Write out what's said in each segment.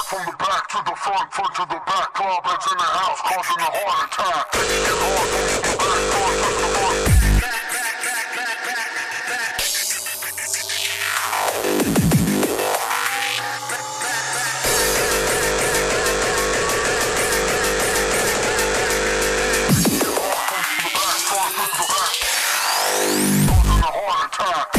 from the back to the front, front to the back. Club that's in the house causing a heart attack. Hard the. Get hard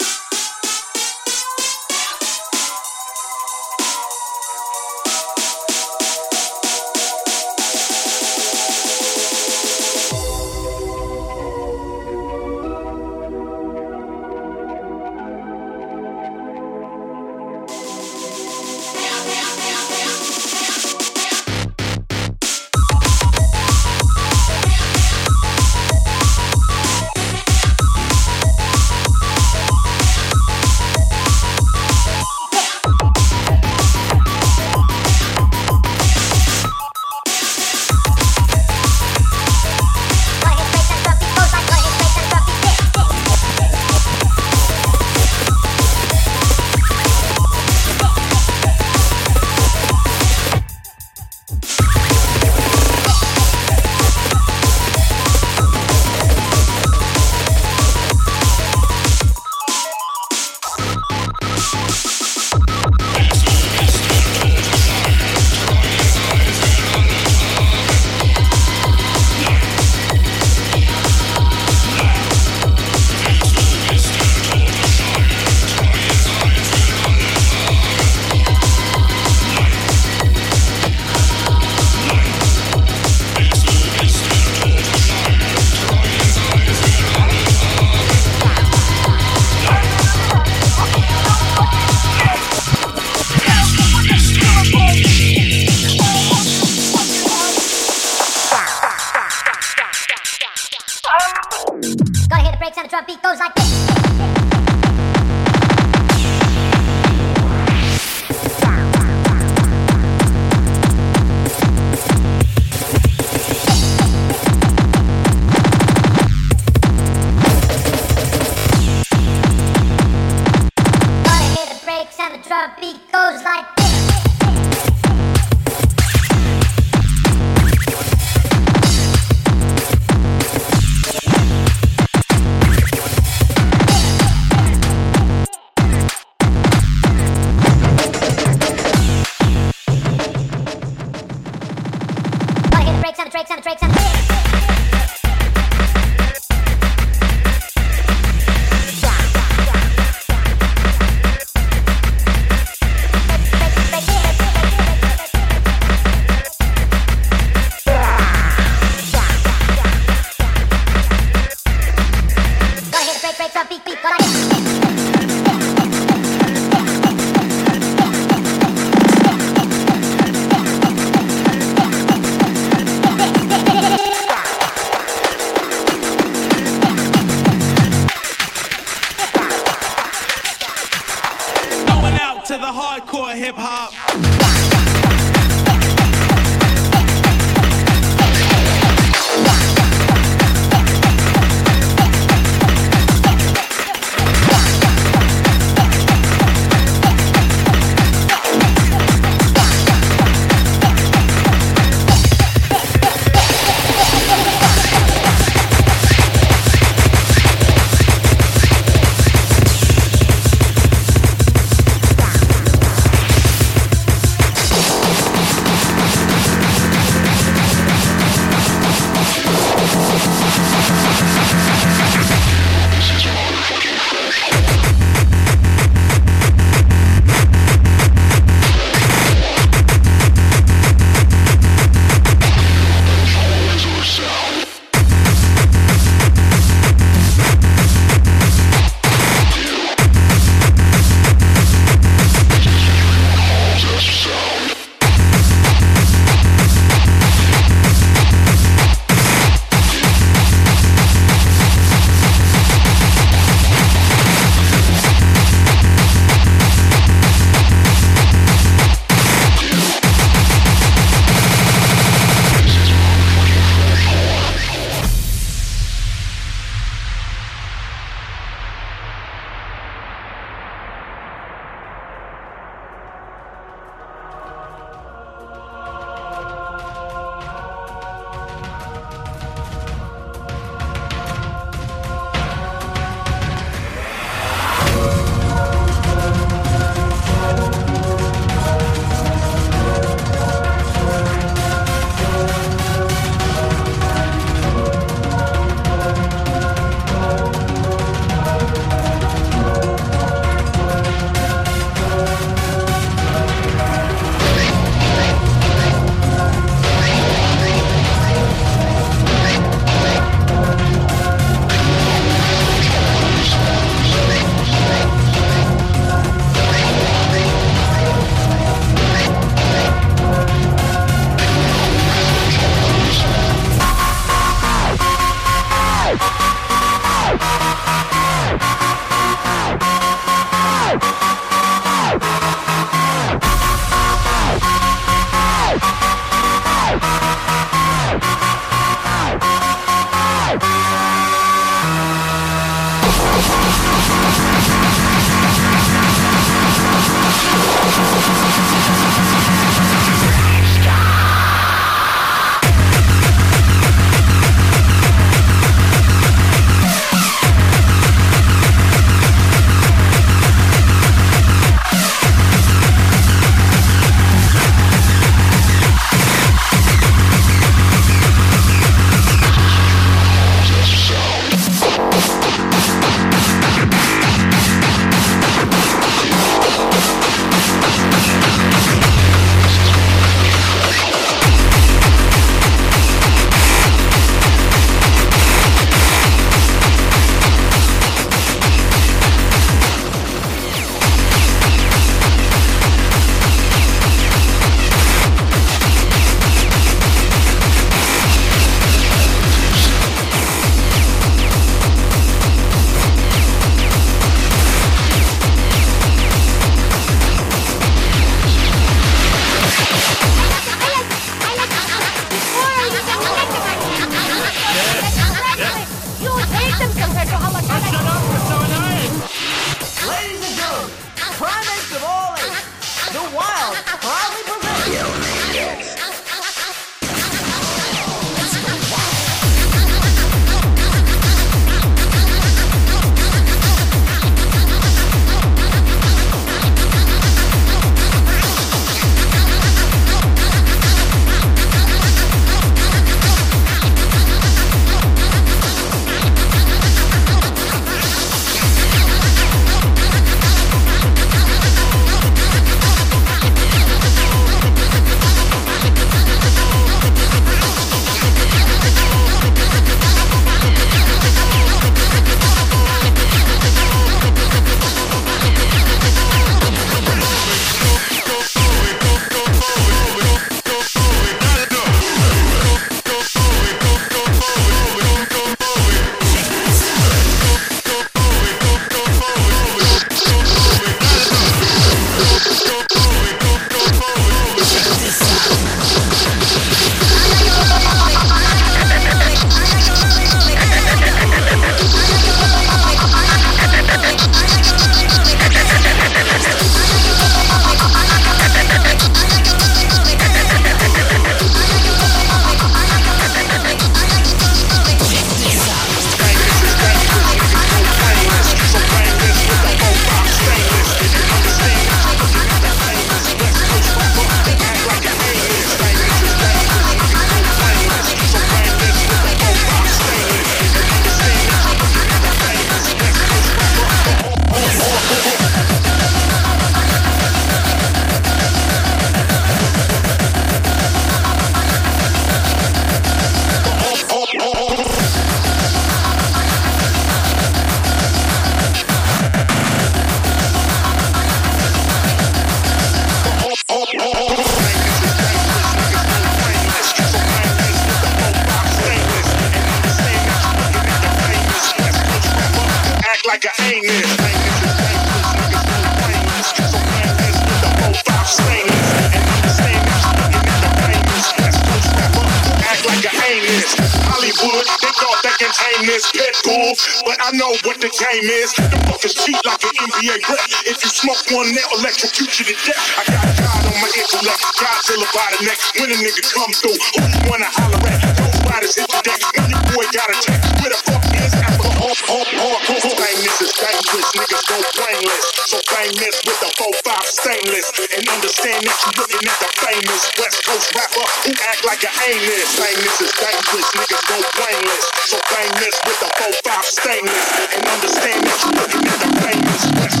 stainless. stainless is dangerous, niggas go brainless. So bang with the 4-5 stainless. And understand that you're looking at the famous.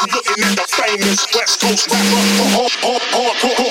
You looking at the famous West Coast rapper hard, hard, hardcore.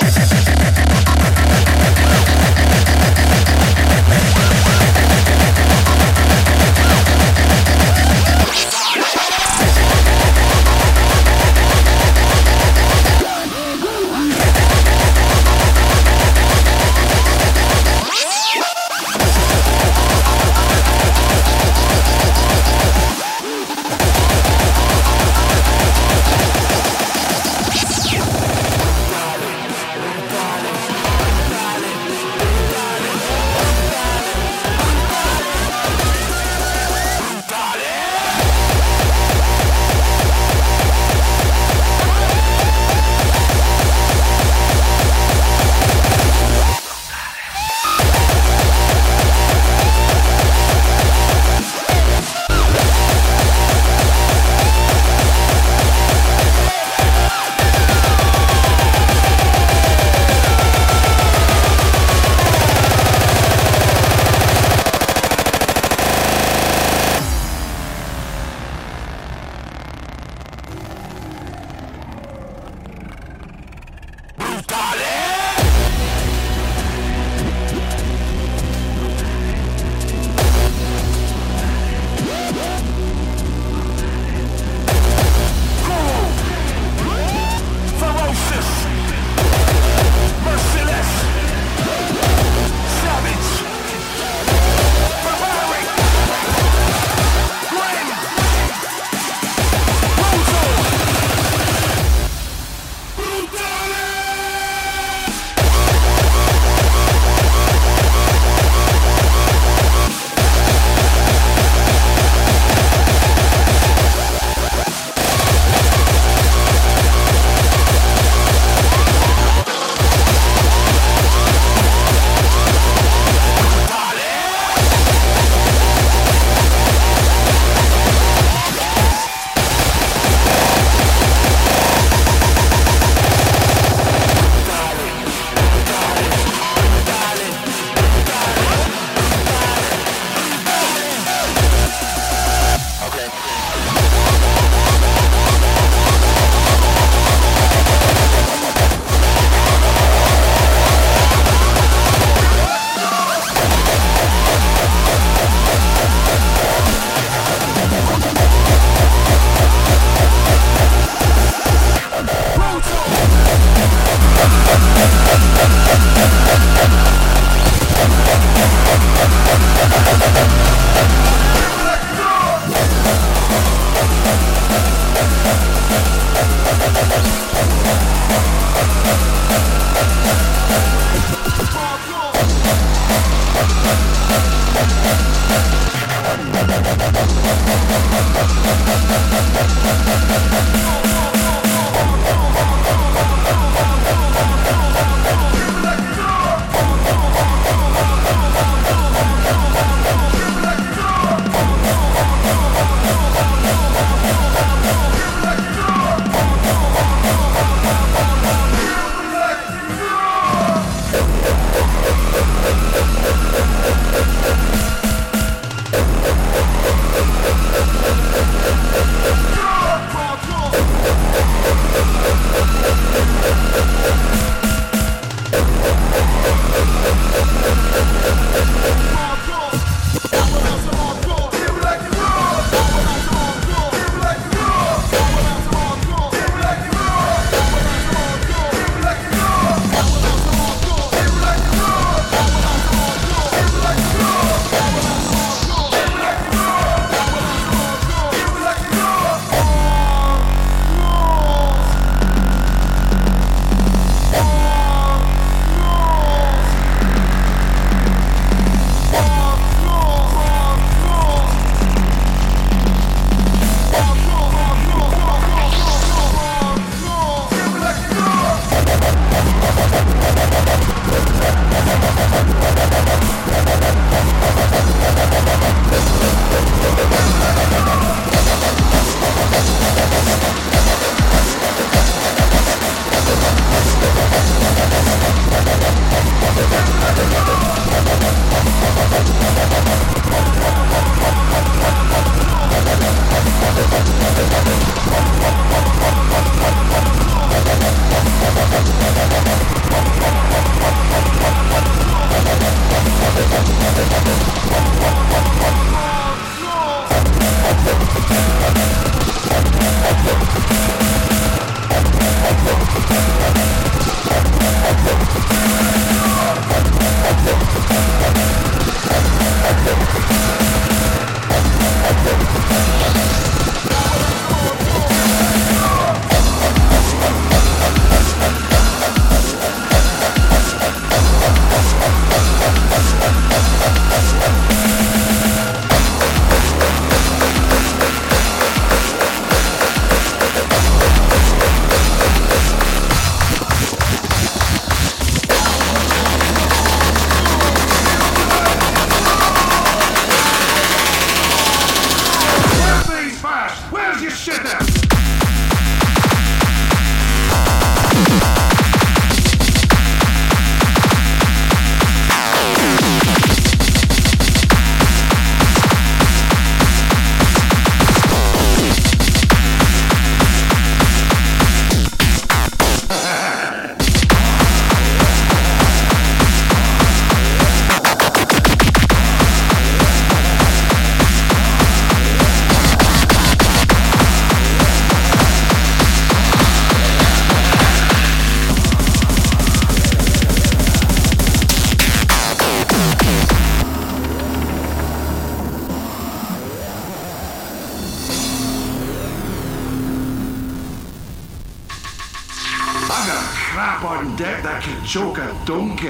Choke a donkey.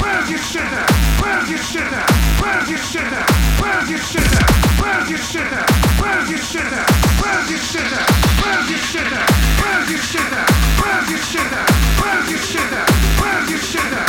Where's your shit at? Where's your shit? Where's your shit at? Where's your shit at? Where's your shit at? Where's your shit at? Where's your shit at? Where's your shit at? Where's your shit at? Where's your shit at? Where's your shit at? Where's your shit at?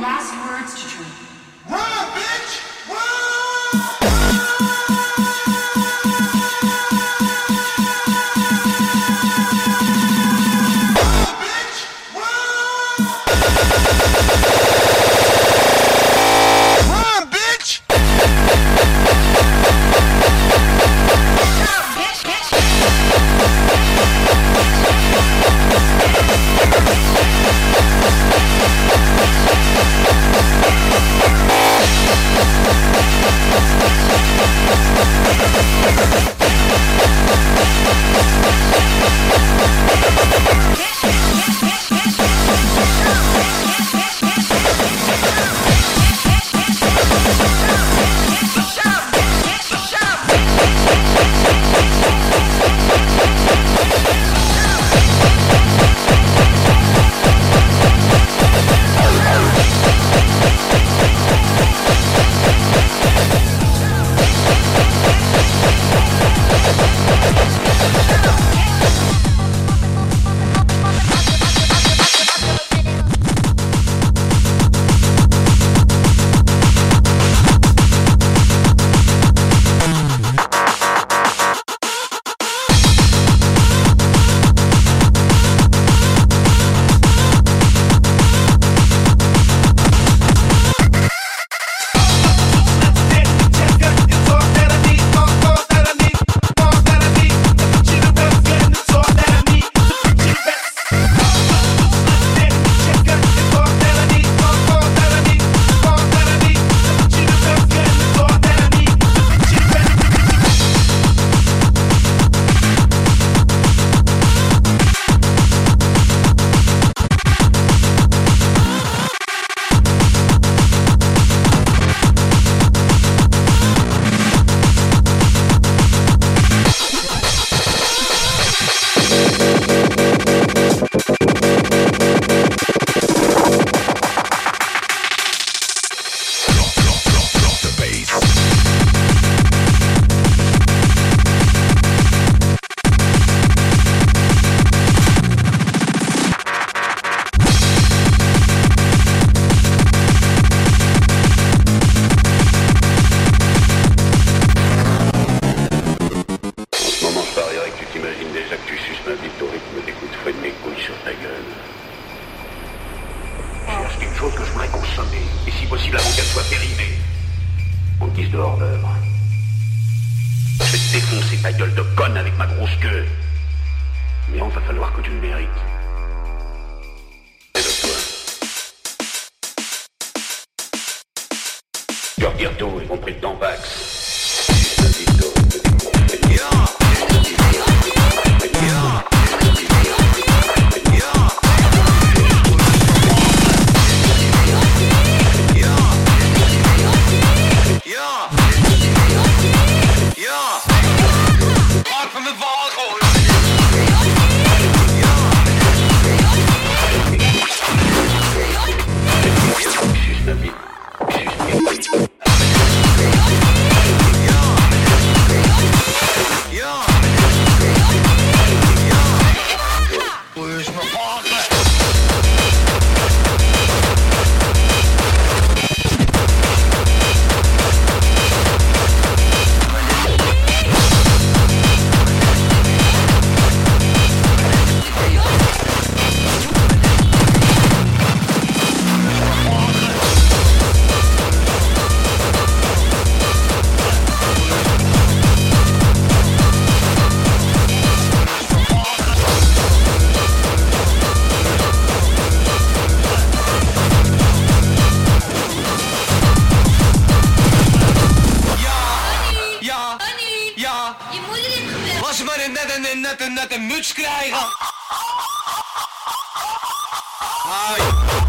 Last words to Drew? Run, bitch! Hoi.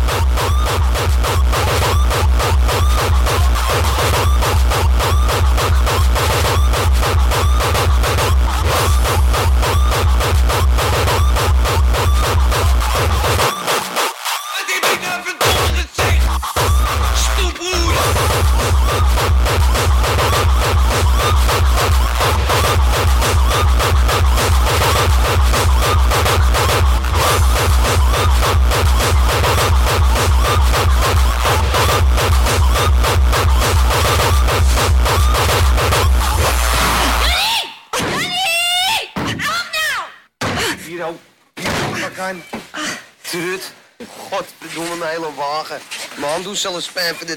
Mijn hand doet for pijn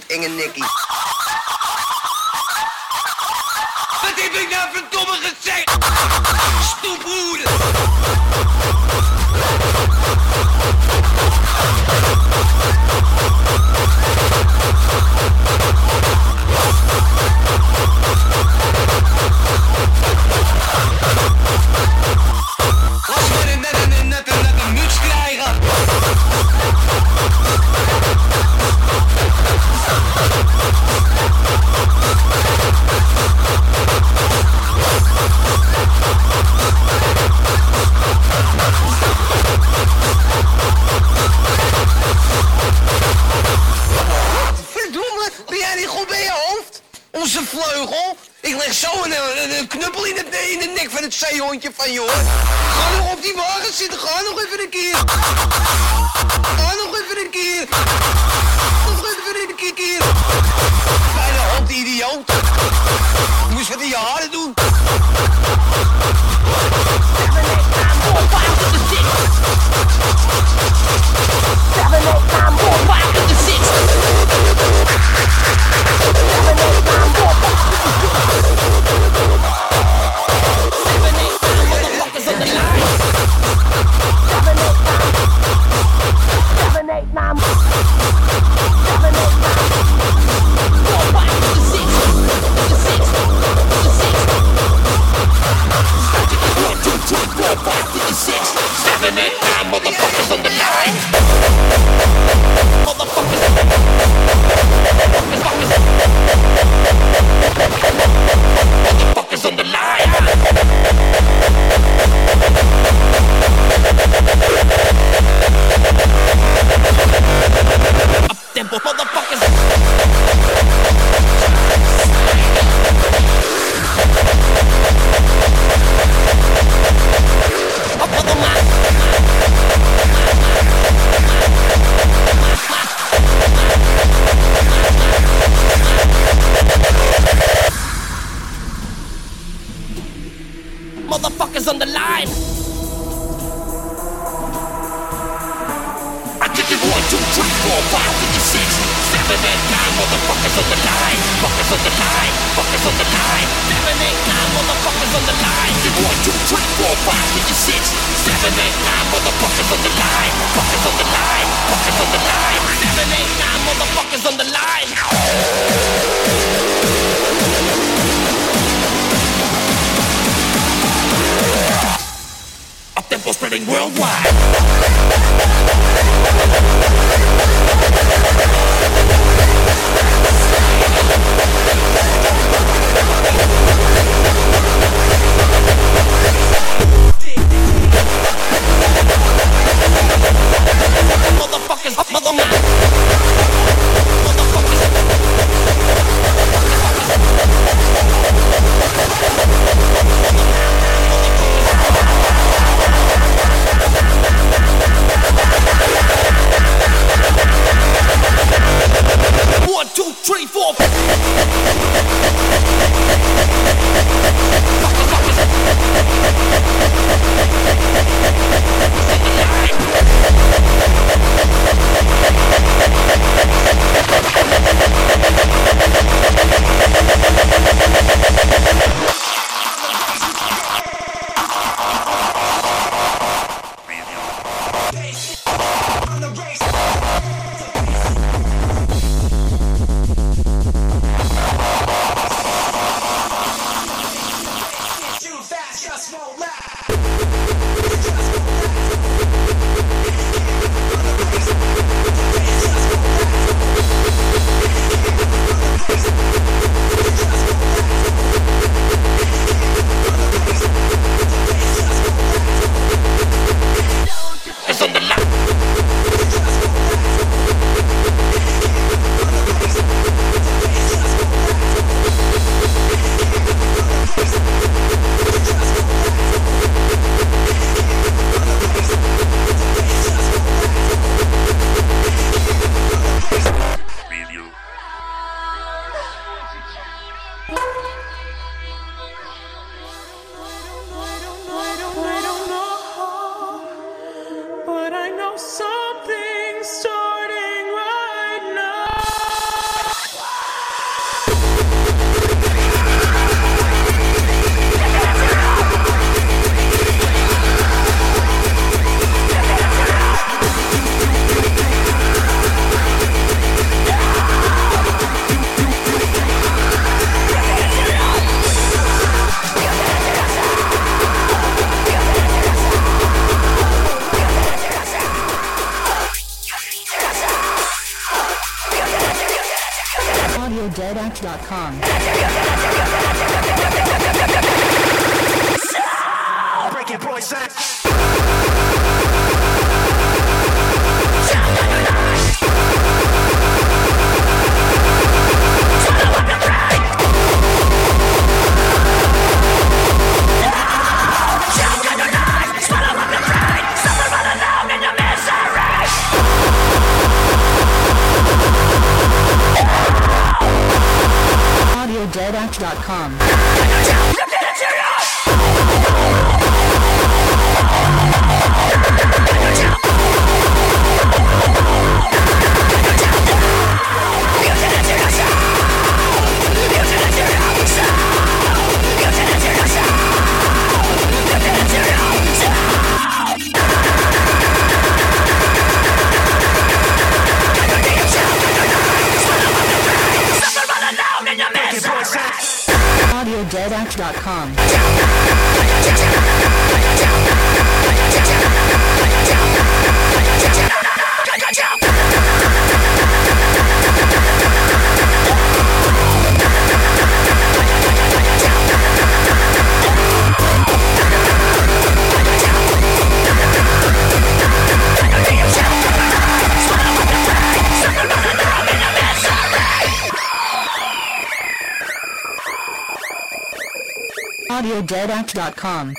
AudioDeadact.com.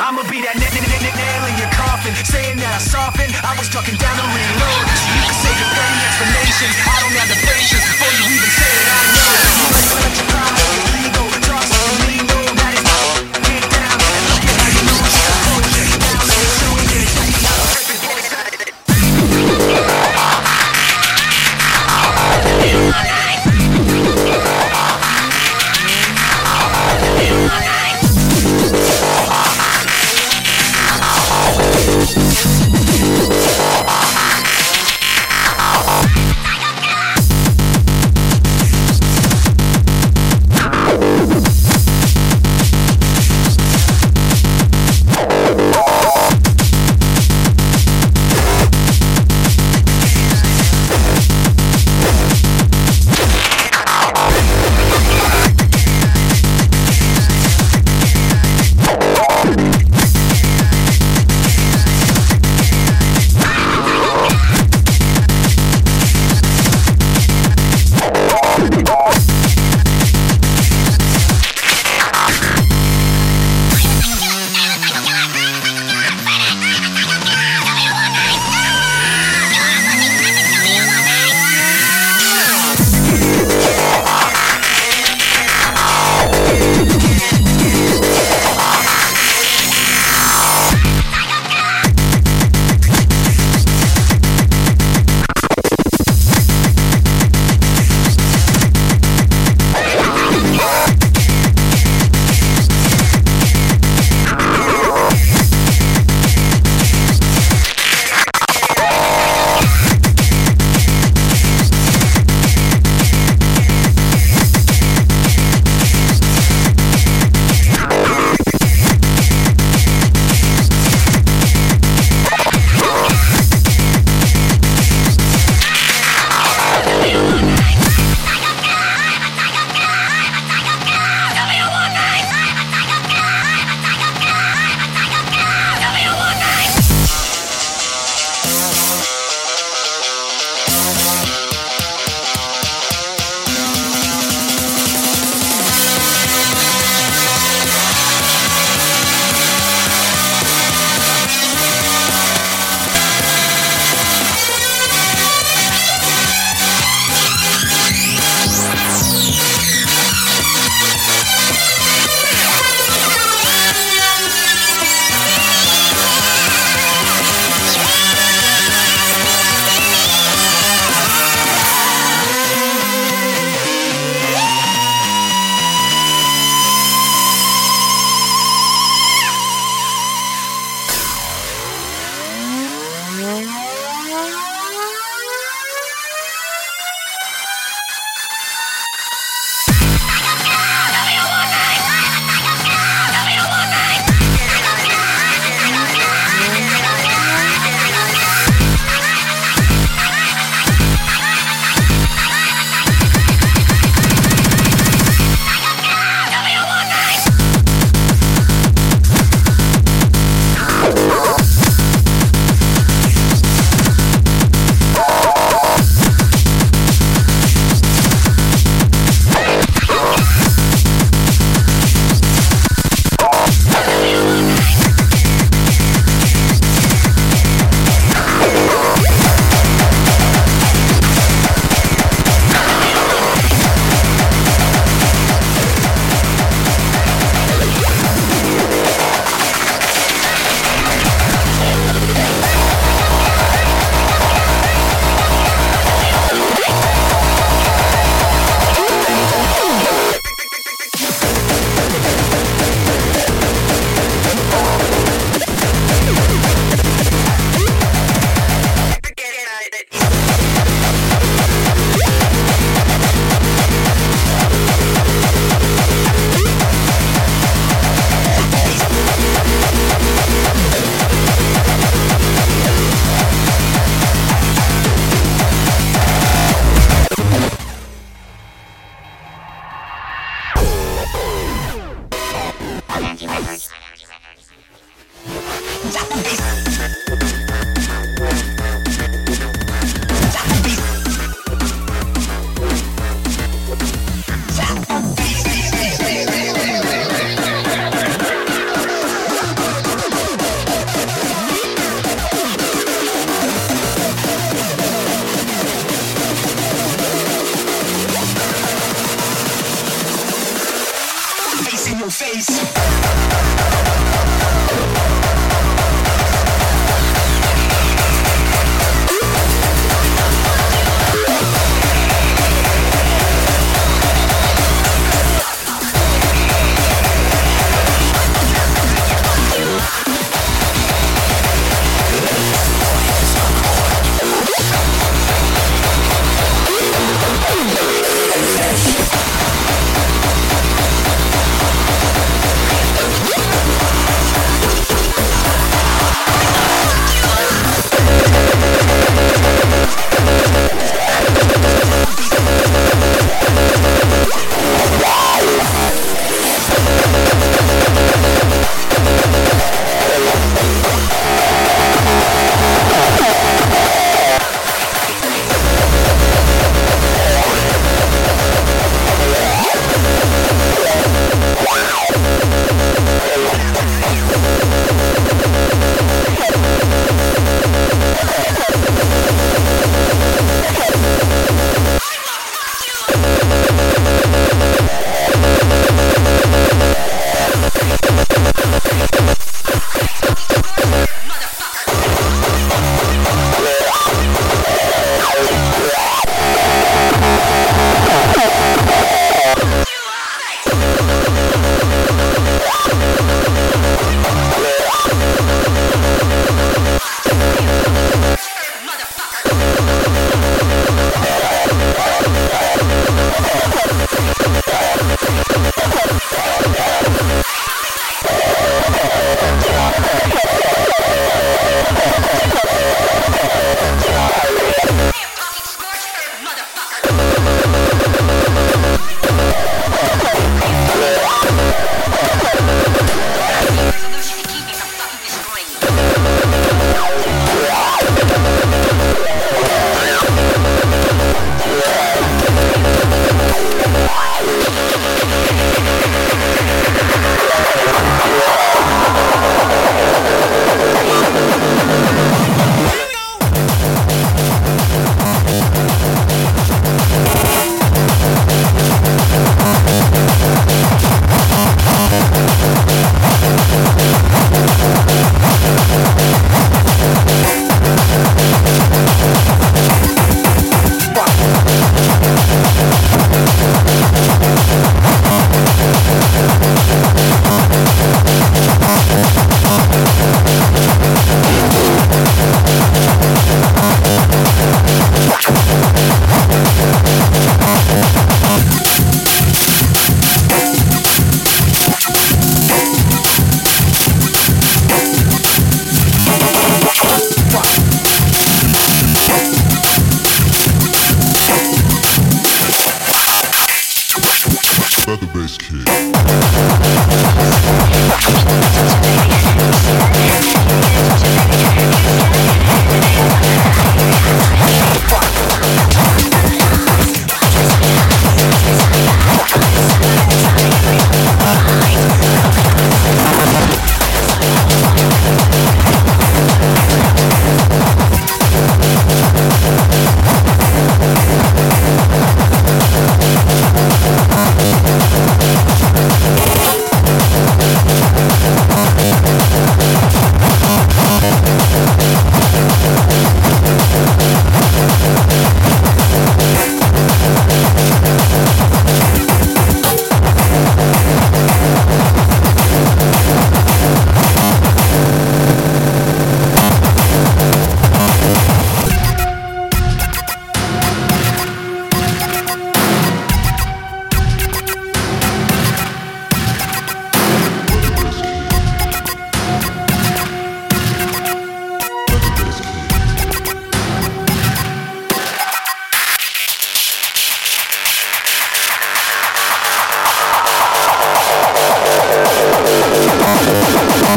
I'ma be that nail in your coffin, saying that I soften. I was talking down reload. You can your explanations. I don't have the patience before you even say it. I know. Yeah.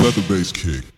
Let the bass kick.